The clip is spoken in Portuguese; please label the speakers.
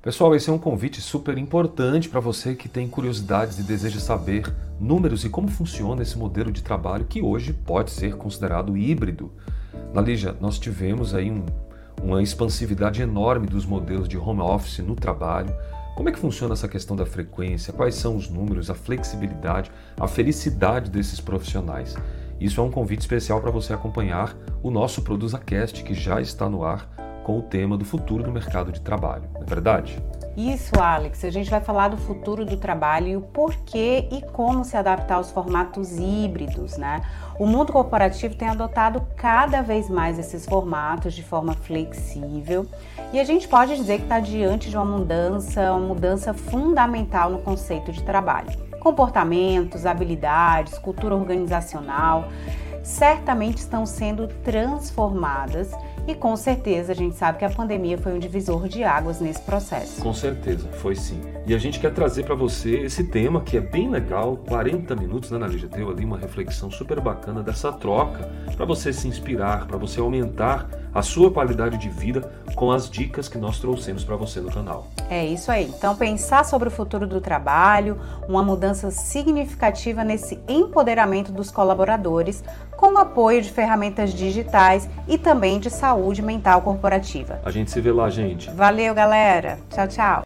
Speaker 1: Pessoal, esse é um convite super importante para você que tem curiosidades e deseja saber números e como funciona esse modelo de trabalho que hoje pode ser considerado híbrido. Lígia, nós tivemos aí um, uma expansividade enorme dos modelos de home office no trabalho. Como é que funciona essa questão da frequência? Quais são os números, a flexibilidade, a felicidade desses profissionais? Isso é um convite especial para você acompanhar o nosso ProduzaCast, que já está no ar com o tema do futuro do mercado de trabalho, não é verdade?
Speaker 2: Isso, Alex. A gente vai falar do futuro do trabalho e o porquê e como se adaptar aos formatos híbridos, né? O mundo corporativo tem adotado cada vez mais esses formatos de forma flexível e a gente pode dizer que está diante de uma mudança, uma mudança fundamental no conceito de trabalho. Comportamentos, habilidades, cultura organizacional certamente estão sendo transformadas e com certeza a gente sabe que a pandemia foi um divisor de águas nesse processo.
Speaker 1: Com certeza, foi sim. E a gente quer trazer para você esse tema que é bem legal, 40 minutos, né, Analisa? Deu ali uma reflexão super bacana dessa troca para você se inspirar, para você aumentar a sua qualidade de vida com as dicas que nós trouxemos para você no canal.
Speaker 2: É isso aí. Então, pensar sobre o futuro do trabalho, uma mudança significativa nesse empoderamento dos colaboradores, com o apoio de ferramentas digitais e também de saúde mental corporativa.
Speaker 1: A gente se vê lá, gente.
Speaker 2: Valeu, galera. Tchau, tchau.